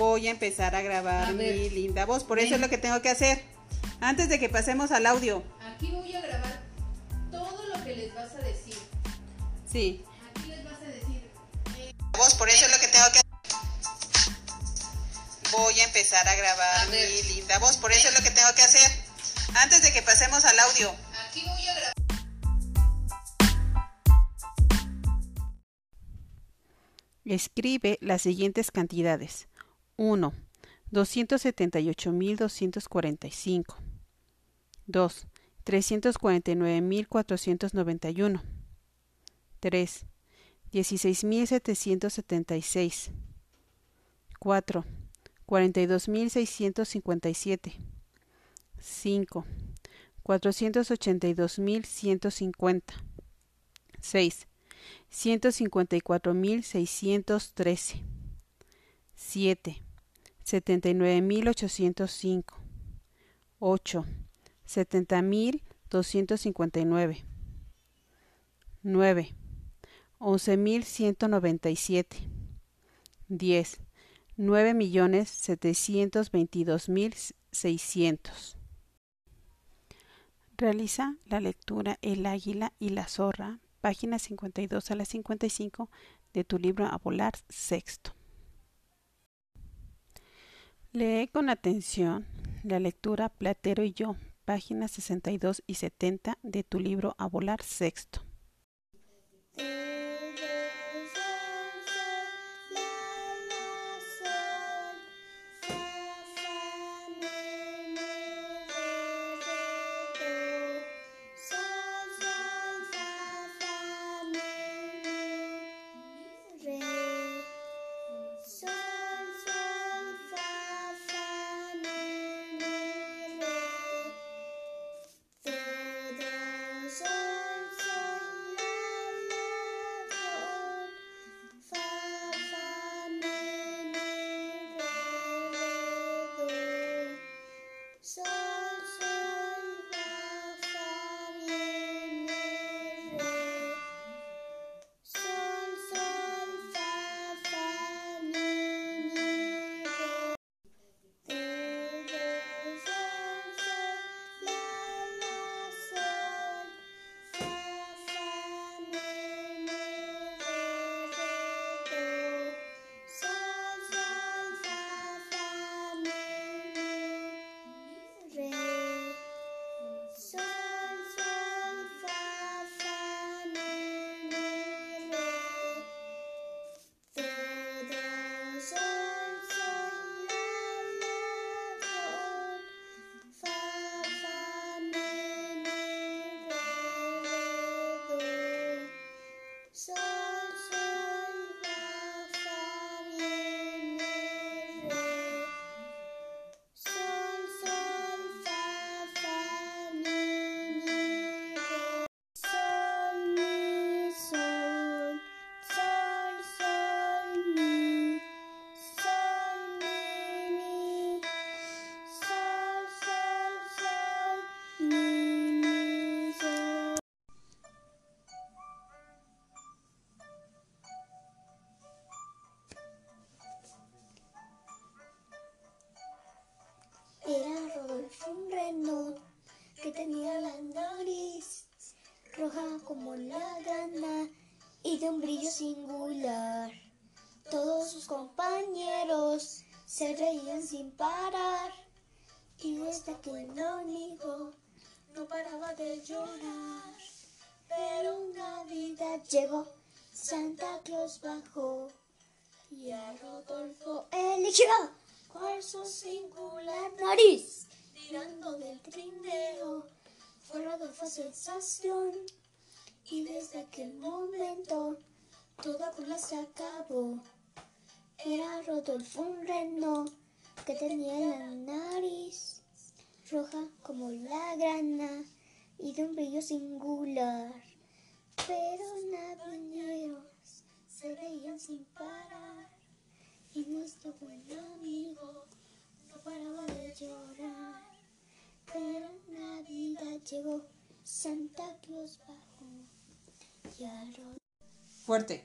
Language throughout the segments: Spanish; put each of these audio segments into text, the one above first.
Voy a empezar a grabar A mi linda voz, por eso es lo que tengo que hacer. Antes de que pasemos al audio. Aquí voy a grabar todo lo que les vas a decir. Sí. Aquí les vas a decir. eh, Voz, por eso es lo que tengo que hacer. Voy a empezar a grabar A mi linda voz, por eso es lo que tengo que hacer. Antes de que pasemos al audio. aquí voy a grabar. Escribe las siguientes cantidades. 1. 278.245. 2. 349.491. 3. 16.776. 4. 42.657. 5. 482.150. 6. 154.613. 7. 79.805. 8. 70.259. 9. 11.197. 10. 9.722.600. Realiza la lectura El águila y la zorra, páginas 52 a la 55 de tu libro A volar sexto. Lee con atención la lectura Platero y yo, páginas 62 y 70 de tu libro A volar sexto. Sol, Rodolfo un reno que tenía la nariz roja como la grana y de un brillo singular. Todos sus compañeros se reían sin parar y desde aquel amigo no paraba de llorar. Pero Navidad llegó, Santa Claus bajó y a Rodolfo eligió por su singular nariz. Tirando del trineo, fue Rodolfo sensación. Y desde aquel momento, toda burla se acabó. Era Rodolfo un reno que tenía la nariz roja como la grana y de un brillo singular. Pero navideños se reían sin parar y nuestro buen amigo no paraba de llorar. Llegó, Santa Claus bajó y Fuerte.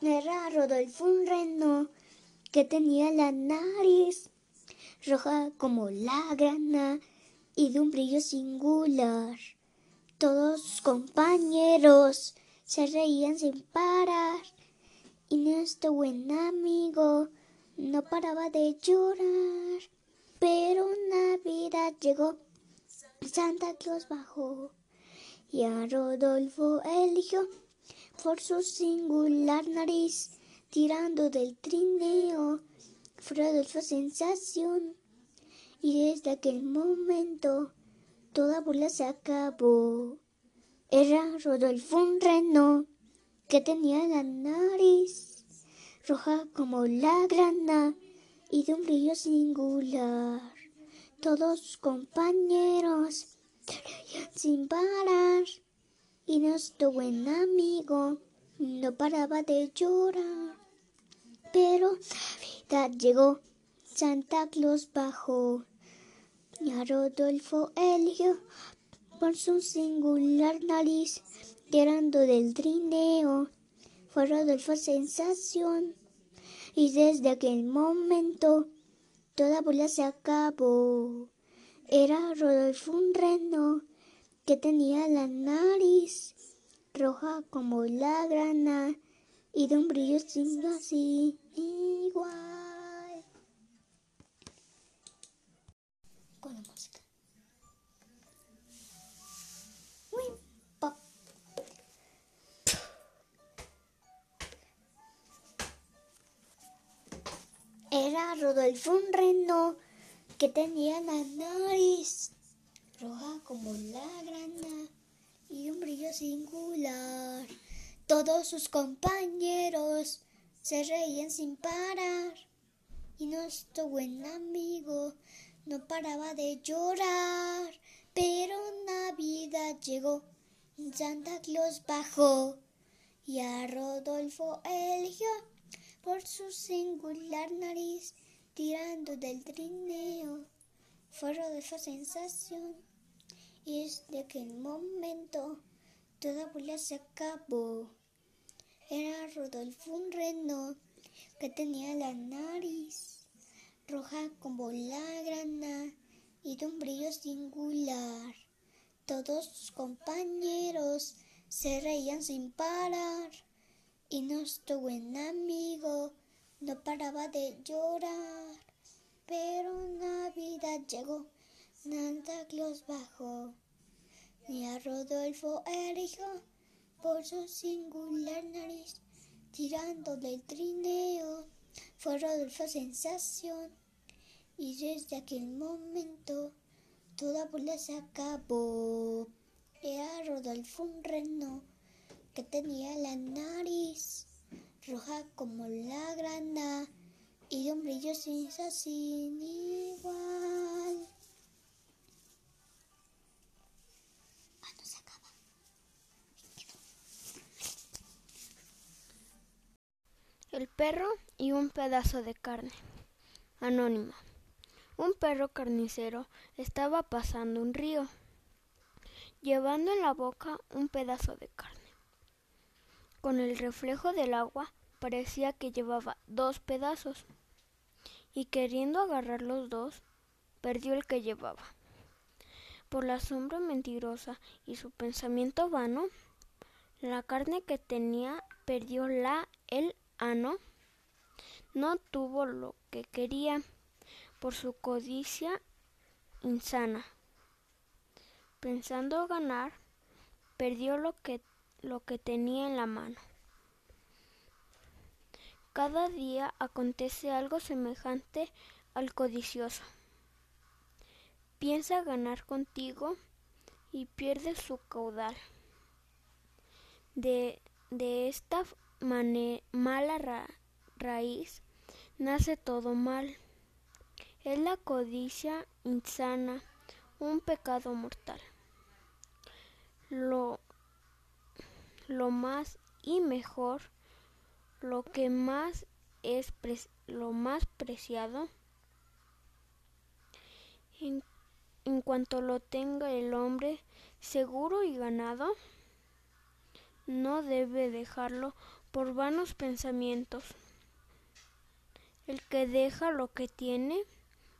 Era Rodolfo un reno que tenía la nariz roja como la grana y de un brillo singular. Todos sus compañeros se reían sin parar y nuestro buen amigo no paraba de llorar. Pero Navidad llegó, Santa Claus bajó y a Rodolfo eligió por su singular nariz, tirando del trineo. Rodolfo sensación y desde aquel momento toda burla se acabó. Era Rodolfo un reno que tenía la nariz roja como la grana y de un brillo singular. Todos sus compañeros sin parar y nuestro buen amigo no paraba de llorar. Pero Navidad llegó, Santa Claus bajó y a Rodolfo eligió por su singular nariz tirando del trineo. Fue Rodolfo sensación y desde aquel momento toda bola se acabó. Era Rodolfo un reno que tenía la nariz roja como la grana y de un brillo sin igual. Era Rodolfo un reno que tenía la nariz roja como la grana y un brillo singular. Todos sus compañeros se reían sin parar y nuestro buen amigo no paraba de llorar. Pero Navidad llegó, Santa Claus bajó y a Rodolfo eligió por su singular nariz tirando del trineo. Fue Rodolfo sensación y desde aquel momento toda bola se acabó. Era Rodolfo un reno que tenía la nariz roja como la grana y de un brillo singular. Todos sus compañeros se reían sin parar y nuestro buen amigo no paraba de llorar. Pero Navidad llegó, Santa Claus bajó y a Rodolfo eligió por su singular nariz tirando del trineo. Fue Rodolfo sensación y desde aquel momento toda bola se acabó. Era Rodolfo un reno que tenía la nariz roja como la grana y un brillo sin sin igual. Ah. El perro y un pedazo de carne. Anónimo. Un perro carnicero estaba pasando un río, llevando en la boca un pedazo de carne. Con el reflejo del agua parecía que llevaba dos pedazos, y queriendo agarrar los dos, perdió el que llevaba. Por la sombra mentirosa y su pensamiento vano, la carne que tenía perdió la el ano, no tuvo lo que quería por su codicia insana. Pensando ganar, perdió lo que, lo que tenía en la mano. Cada día acontece algo semejante al codicioso. Piensa ganar contigo y pierde su caudal. De, de esta mala ra raíz nace todo mal. Es la codicia insana, un pecado mortal. Lo, lo más y mejor, lo que más es lo más preciado, en, cuanto lo tenga el hombre seguro y ganado, no debe dejarlo por vanos pensamientos. El que deja lo que tiene,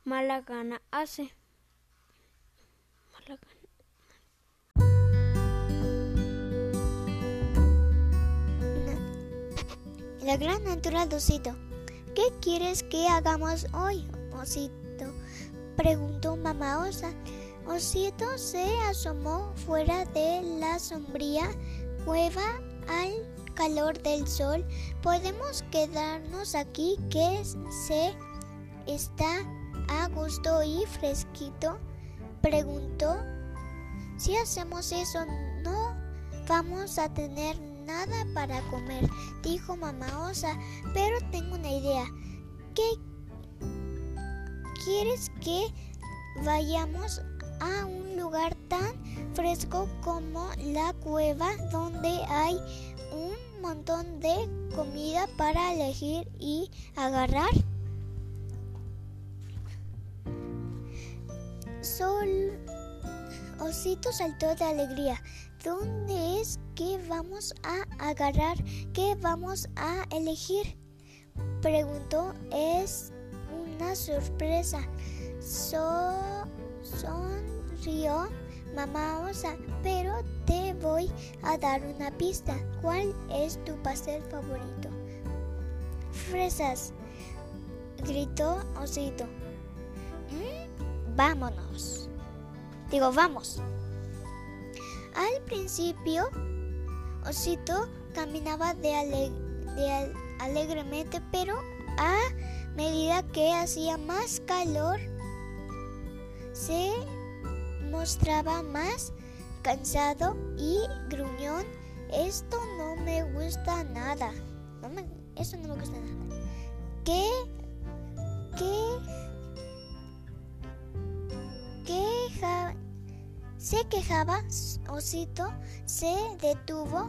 mala gana hace. La gran natural de Osito. ¿Qué quieres que hagamos hoy, Osito? Preguntó mamá Osa. Osito se asomó fuera de la sombría cueva al calor del sol. ¿Podemos quedarnos aquí que se está a gusto y fresquito? Preguntó. Si hacemos eso, no vamos a tener nada para comer, dijo mamá osa. Pero tengo una idea. ¿Qué quieres que vayamos a un lugar tan fresco como la cueva donde hay un montón de comida para elegir y agarrar? Sol Osito saltó de alegría. ¿Dónde es que vamos a agarrar? ¿Qué vamos a elegir? Preguntó. Es una sorpresa. So, sonrió mamá osa, pero te voy a dar una pista. ¿Cuál es tu pastel favorito? Fresas, gritó Osito. "Mm, vámonos. Digo, vamos. Al principio, Osito caminaba de, ale- de al- alegremente, pero a medida que hacía más calor, se mostraba más cansado y gruñón. Esto no me gusta nada. No me, eso no me gusta nada. ¿Qué? ¿Qué? Queja, se quejaba, Osito se detuvo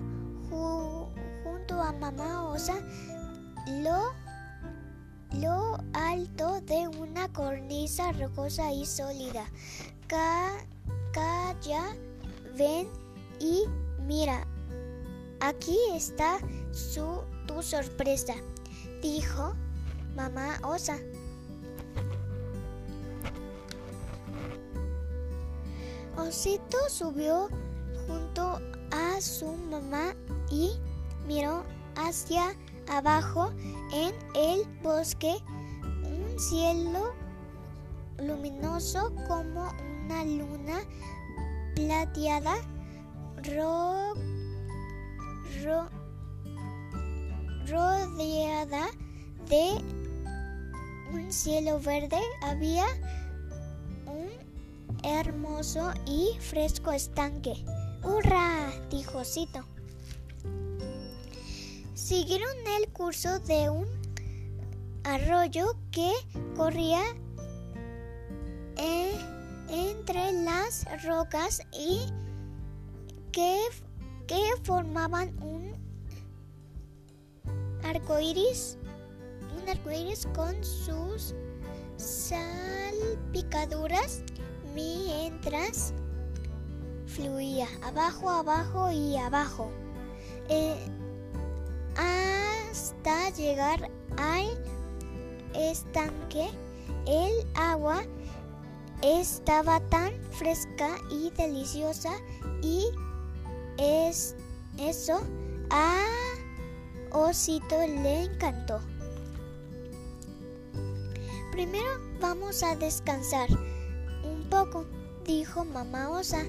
ju- junto a mamá Osa. Lo lo alto de una cornisa rocosa y sólida. Ca- calla, ven y mira. Aquí está su, tu sorpresa, dijo mamá osa. Osito subió junto a su mamá y miró hacia abajo en el bosque un cielo luminoso como una luna plateada ro- ro- rodeada de un cielo verde. Había hermoso y fresco estanque. ¡Hurra! dijo Osito. Siguieron el curso de un arroyo que corría eh, entre las rocas y que, que formaban un arco iris, un arco iris con sus salpicaduras mientras fluía abajo, abajo y abajo. Eh, hasta llegar al estanque, el agua estaba tan fresca y deliciosa y es eso a Osito le encantó. Primero vamos a descansar un poco, dijo mamá osa.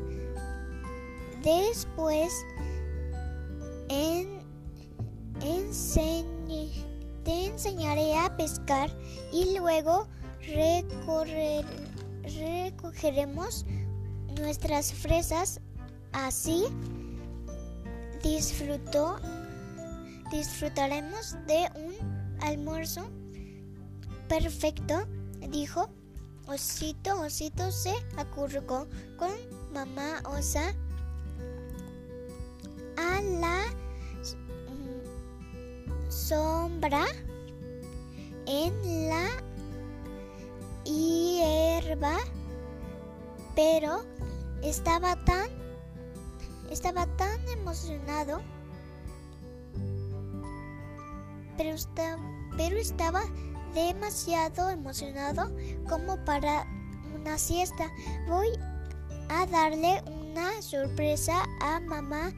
Después en te enseñaré a pescar y luego recogeremos nuestras fresas. Así disfrutó, disfrutaremos de un almuerzo perfecto, dijo Osito. Osito se acurrucó con mamá osa a la sombra en la hierba, pero estaba tan estaba tan emocionado pero, pero estaba demasiado emocionado como para una siesta. Voy a darle una sorpresa a mamá.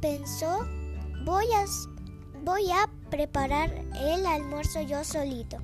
Pensó, voy a, voy a preparar el almuerzo yo solito.